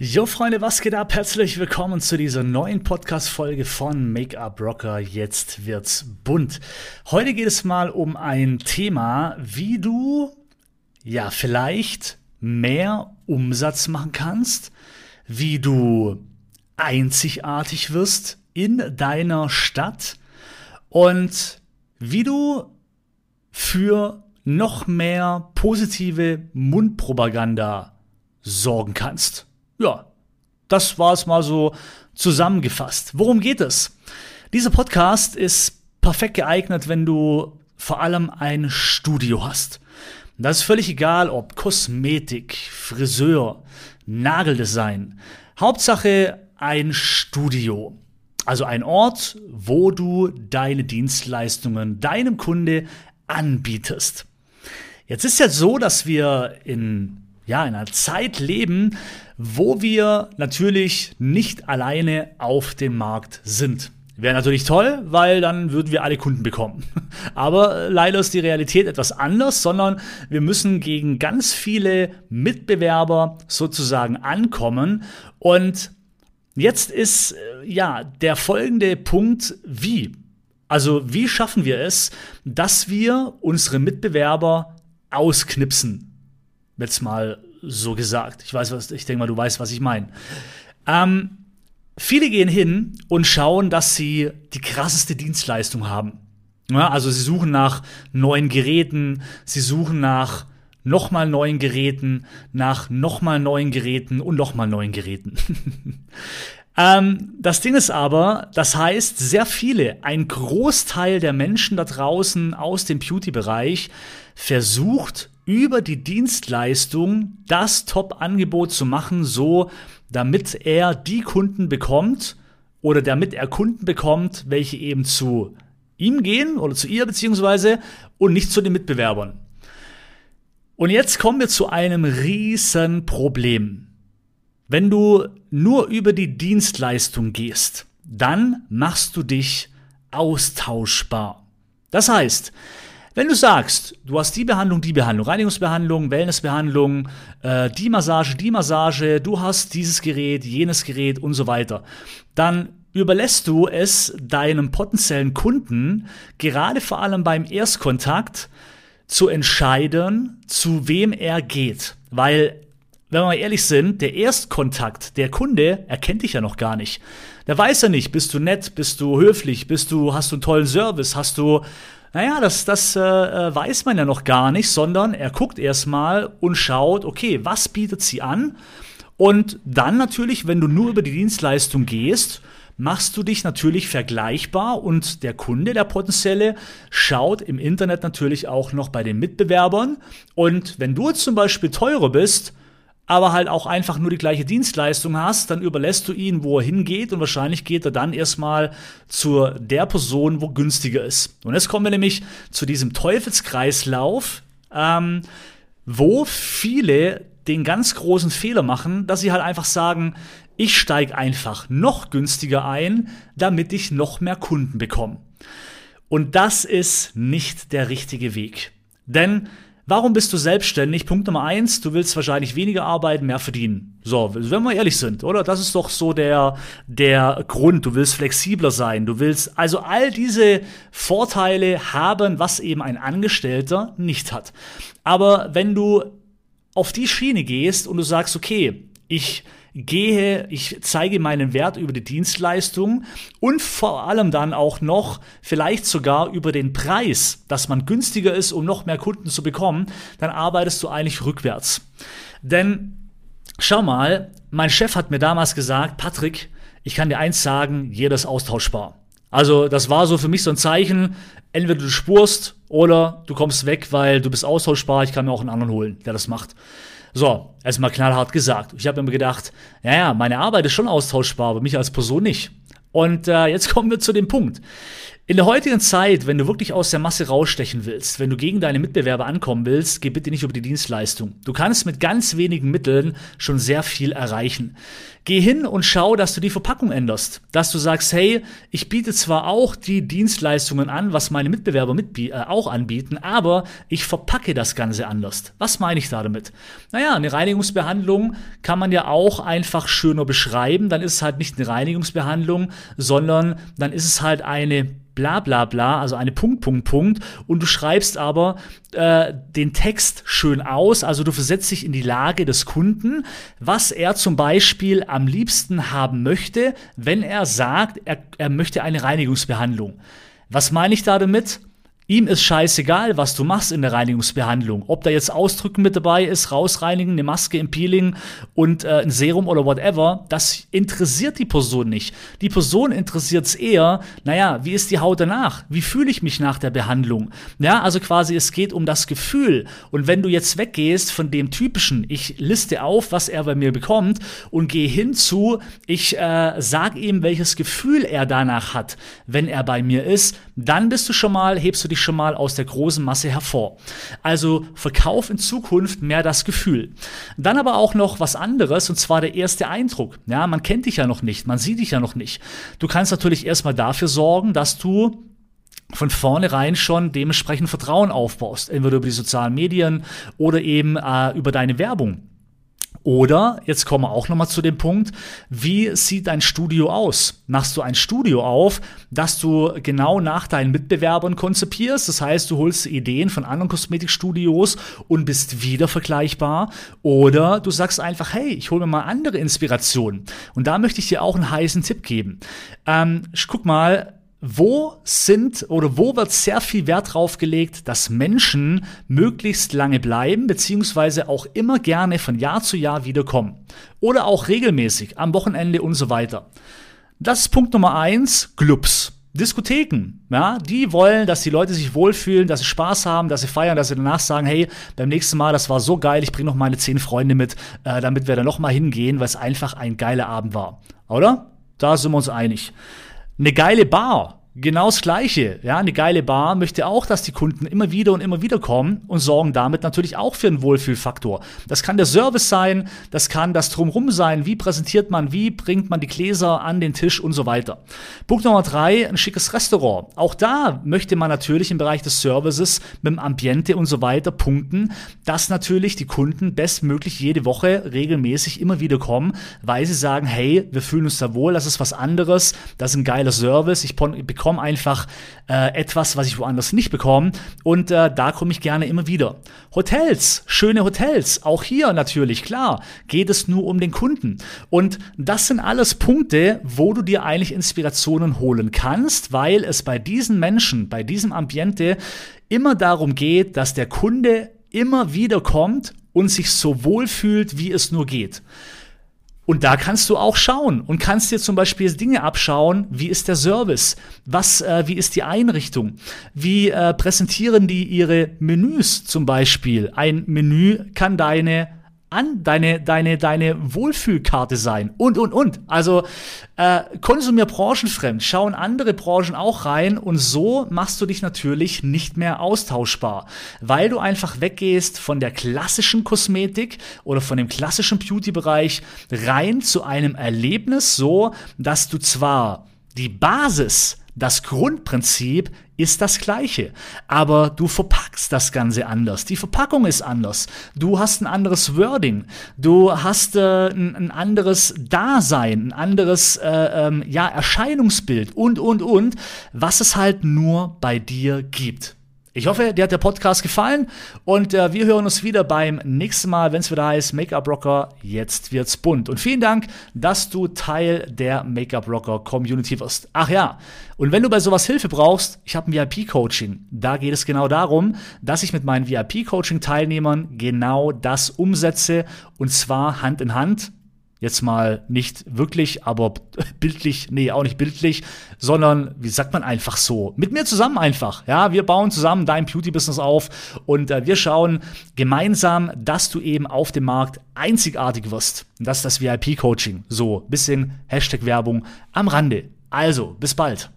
Jo Freunde, was geht ab? Herzlich willkommen zu dieser neuen Podcast-Folge von Make-up Rocker. Jetzt wird's bunt. Heute geht es mal um ein Thema, wie du ja vielleicht mehr Umsatz machen kannst, wie du einzigartig wirst in deiner Stadt und wie du für noch mehr positive Mundpropaganda sorgen kannst. Ja, das war es mal so zusammengefasst. Worum geht es? Dieser Podcast ist perfekt geeignet, wenn du vor allem ein Studio hast. Das ist völlig egal, ob Kosmetik, Friseur, Nageldesign. Hauptsache ein Studio. Also ein Ort, wo du deine Dienstleistungen deinem Kunde anbietest. Jetzt ist ja so, dass wir in ja, in einer Zeit leben, wo wir natürlich nicht alleine auf dem Markt sind. Wäre natürlich toll, weil dann würden wir alle Kunden bekommen. Aber leider ist die Realität etwas anders, sondern wir müssen gegen ganz viele Mitbewerber sozusagen ankommen. Und jetzt ist äh, ja der folgende Punkt, wie. Also wie schaffen wir es, dass wir unsere Mitbewerber ausknipsen? Jetzt mal so gesagt. Ich weiß, was, ich denke mal, du weißt, was ich meine. Ähm, viele gehen hin und schauen, dass sie die krasseste Dienstleistung haben. Ja, also sie suchen nach neuen Geräten, sie suchen nach nochmal neuen Geräten, nach nochmal neuen Geräten und nochmal neuen Geräten. ähm, das Ding ist aber, das heißt, sehr viele, ein Großteil der Menschen da draußen aus dem Beauty-Bereich versucht über die Dienstleistung das Top-Angebot zu machen, so damit er die Kunden bekommt oder damit er Kunden bekommt, welche eben zu ihm gehen oder zu ihr beziehungsweise und nicht zu den Mitbewerbern. Und jetzt kommen wir zu einem riesen Problem. Wenn du nur über die Dienstleistung gehst, dann machst du dich austauschbar. Das heißt, wenn du sagst, du hast die Behandlung, die Behandlung, Reinigungsbehandlung, Wellnessbehandlung, äh, die Massage, die Massage, du hast dieses Gerät, jenes Gerät und so weiter, dann überlässt du es deinem potenziellen Kunden, gerade vor allem beim Erstkontakt, zu entscheiden, zu wem er geht. Weil, wenn wir mal ehrlich sind, der Erstkontakt, der Kunde, erkennt dich ja noch gar nicht. Der weiß ja nicht, bist du nett, bist du höflich, bist du, hast du einen tollen Service, hast du naja, das, das äh, äh, weiß man ja noch gar nicht, sondern er guckt erstmal und schaut, okay, was bietet sie an? Und dann natürlich, wenn du nur über die Dienstleistung gehst, machst du dich natürlich vergleichbar und der Kunde, der potenzielle, schaut im Internet natürlich auch noch bei den Mitbewerbern. Und wenn du zum Beispiel teurer bist, aber halt auch einfach nur die gleiche Dienstleistung hast, dann überlässt du ihn, wo er hingeht und wahrscheinlich geht er dann erstmal zu der Person, wo günstiger ist. Und jetzt kommen wir nämlich zu diesem Teufelskreislauf, ähm, wo viele den ganz großen Fehler machen, dass sie halt einfach sagen, ich steige einfach noch günstiger ein, damit ich noch mehr Kunden bekomme. Und das ist nicht der richtige Weg. Denn Warum bist du selbstständig? Punkt Nummer eins, du willst wahrscheinlich weniger arbeiten, mehr verdienen. So, wenn wir ehrlich sind, oder? Das ist doch so der, der Grund. Du willst flexibler sein. Du willst also all diese Vorteile haben, was eben ein Angestellter nicht hat. Aber wenn du auf die Schiene gehst und du sagst, okay, ich gehe, ich zeige meinen Wert über die Dienstleistung und vor allem dann auch noch vielleicht sogar über den Preis, dass man günstiger ist, um noch mehr Kunden zu bekommen, dann arbeitest du eigentlich rückwärts. Denn schau mal, mein Chef hat mir damals gesagt, Patrick, ich kann dir eins sagen, jeder ist austauschbar. Also das war so für mich so ein Zeichen, entweder du spurst oder du kommst weg, weil du bist austauschbar, ich kann mir auch einen anderen holen, der das macht. So, erstmal knallhart gesagt. Ich habe mir gedacht, ja, ja, meine Arbeit ist schon austauschbar, aber mich als Person nicht. Und äh, jetzt kommen wir zu dem Punkt. In der heutigen Zeit, wenn du wirklich aus der Masse rausstechen willst, wenn du gegen deine Mitbewerber ankommen willst, geh bitte nicht über die Dienstleistung. Du kannst mit ganz wenigen Mitteln schon sehr viel erreichen. Geh hin und schau, dass du die Verpackung änderst. Dass du sagst, hey, ich biete zwar auch die Dienstleistungen an, was meine Mitbewerber äh, auch anbieten, aber ich verpacke das Ganze anders. Was meine ich da damit? Naja, eine Reinigungsbehandlung kann man ja auch einfach schöner beschreiben. Dann ist es halt nicht eine Reinigungsbehandlung, sondern dann ist es halt eine bla bla bla, also eine Punkt, Punkt, Punkt, und du schreibst aber äh, den Text schön aus, also du versetzt dich in die Lage des Kunden, was er zum Beispiel am liebsten haben möchte, wenn er sagt, er, er möchte eine Reinigungsbehandlung. Was meine ich da damit? Ihm ist scheißegal, was du machst in der Reinigungsbehandlung. Ob da jetzt Ausdrücken mit dabei ist, rausreinigen, eine Maske im Peeling und äh, ein Serum oder whatever, das interessiert die Person nicht. Die Person interessiert es eher, naja, wie ist die Haut danach? Wie fühle ich mich nach der Behandlung? Ja, also quasi es geht um das Gefühl. Und wenn du jetzt weggehst von dem typischen, ich liste auf, was er bei mir bekommt und gehe hinzu, ich äh, sag ihm, welches Gefühl er danach hat, wenn er bei mir ist, dann bist du schon mal, hebst du dich schon mal aus der großen Masse hervor. Also verkauf in Zukunft mehr das Gefühl. Dann aber auch noch was anderes, und zwar der erste Eindruck. Ja, man kennt dich ja noch nicht, man sieht dich ja noch nicht. Du kannst natürlich erstmal dafür sorgen, dass du von vornherein schon dementsprechend Vertrauen aufbaust, entweder über die sozialen Medien oder eben äh, über deine Werbung. Oder, jetzt kommen wir auch nochmal zu dem Punkt, wie sieht dein Studio aus? Machst du ein Studio auf, das du genau nach deinen Mitbewerbern konzipierst? Das heißt, du holst Ideen von anderen Kosmetikstudios und bist wieder vergleichbar. Oder du sagst einfach, hey, ich hole mir mal andere Inspirationen. Und da möchte ich dir auch einen heißen Tipp geben. Ähm, guck mal, wo sind oder wo wird sehr viel Wert drauf gelegt, dass Menschen möglichst lange bleiben, beziehungsweise auch immer gerne von Jahr zu Jahr wiederkommen. Oder auch regelmäßig, am Wochenende und so weiter. Das ist Punkt Nummer eins, Clubs. Diskotheken, ja, die wollen, dass die Leute sich wohlfühlen, dass sie Spaß haben, dass sie feiern, dass sie danach sagen, hey, beim nächsten Mal, das war so geil, ich bringe noch meine zehn Freunde mit, äh, damit wir da noch mal hingehen, weil es einfach ein geiler Abend war. Oder? Da sind wir uns einig. Eine geile Bar Genau das Gleiche. Ja, eine geile Bar möchte auch, dass die Kunden immer wieder und immer wieder kommen und sorgen damit natürlich auch für einen Wohlfühlfaktor. Das kann der Service sein, das kann das Drumrum sein. Wie präsentiert man, wie bringt man die Gläser an den Tisch und so weiter. Punkt Nummer drei, ein schickes Restaurant. Auch da möchte man natürlich im Bereich des Services mit dem Ambiente und so weiter punkten, dass natürlich die Kunden bestmöglich jede Woche regelmäßig immer wieder kommen, weil sie sagen, hey, wir fühlen uns da wohl, das ist was anderes, das ist ein geiler Service, ich bekomme bekomme einfach äh, etwas, was ich woanders nicht bekomme. Und äh, da komme ich gerne immer wieder. Hotels, schöne Hotels. Auch hier natürlich, klar, geht es nur um den Kunden. Und das sind alles Punkte, wo du dir eigentlich Inspirationen holen kannst, weil es bei diesen Menschen, bei diesem Ambiente immer darum geht, dass der Kunde immer wieder kommt und sich so wohl fühlt, wie es nur geht. Und da kannst du auch schauen und kannst dir zum Beispiel Dinge abschauen, wie ist der Service, was, äh, wie ist die Einrichtung, wie äh, präsentieren die ihre Menüs zum Beispiel. Ein Menü kann deine an deine, deine, deine Wohlfühlkarte sein. Und, und, und. Also äh, konsumier branchenfremd, schau in andere Branchen auch rein. Und so machst du dich natürlich nicht mehr austauschbar, weil du einfach weggehst von der klassischen Kosmetik oder von dem klassischen Beauty-Bereich rein zu einem Erlebnis so, dass du zwar die Basis das Grundprinzip ist das gleiche, aber du verpackst das Ganze anders. Die Verpackung ist anders. Du hast ein anderes Wording. Du hast äh, ein, ein, anderes Dasein, ein anderes äh, ähm, ja, Erscheinungsbild und, und, und, was es halt nur bei dir gibt. Ich hoffe, dir hat der Podcast gefallen und äh, wir hören uns wieder beim nächsten Mal, wenn es wieder heißt Make-up Rocker, jetzt wird's bunt. Und vielen Dank, dass du Teil der Make-up Rocker Community wirst. Ach ja, und wenn du bei sowas Hilfe brauchst, ich habe ein VIP-Coaching. Da geht es genau darum, dass ich mit meinen VIP-Coaching-Teilnehmern genau das umsetze und zwar Hand in Hand jetzt mal nicht wirklich, aber bildlich, nee, auch nicht bildlich, sondern wie sagt man einfach so, mit mir zusammen einfach. Ja, wir bauen zusammen dein Beauty-Business auf und äh, wir schauen gemeinsam, dass du eben auf dem Markt einzigartig wirst. Und das ist das VIP-Coaching. So, bisschen Hashtag Werbung am Rande. Also, bis bald.